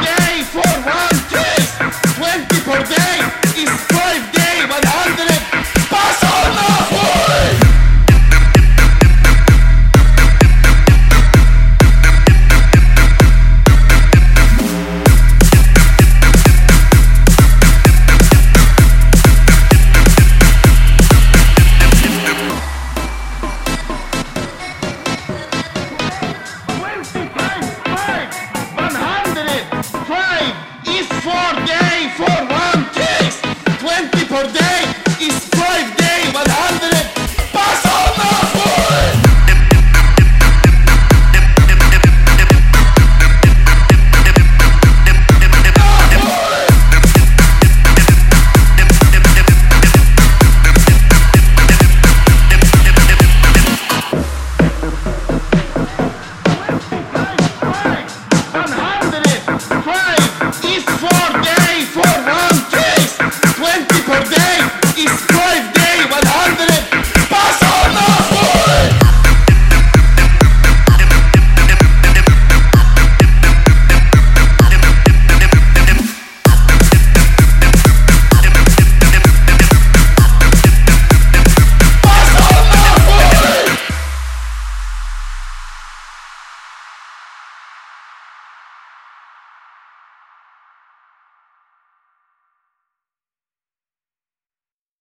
Yay, Fort Worth!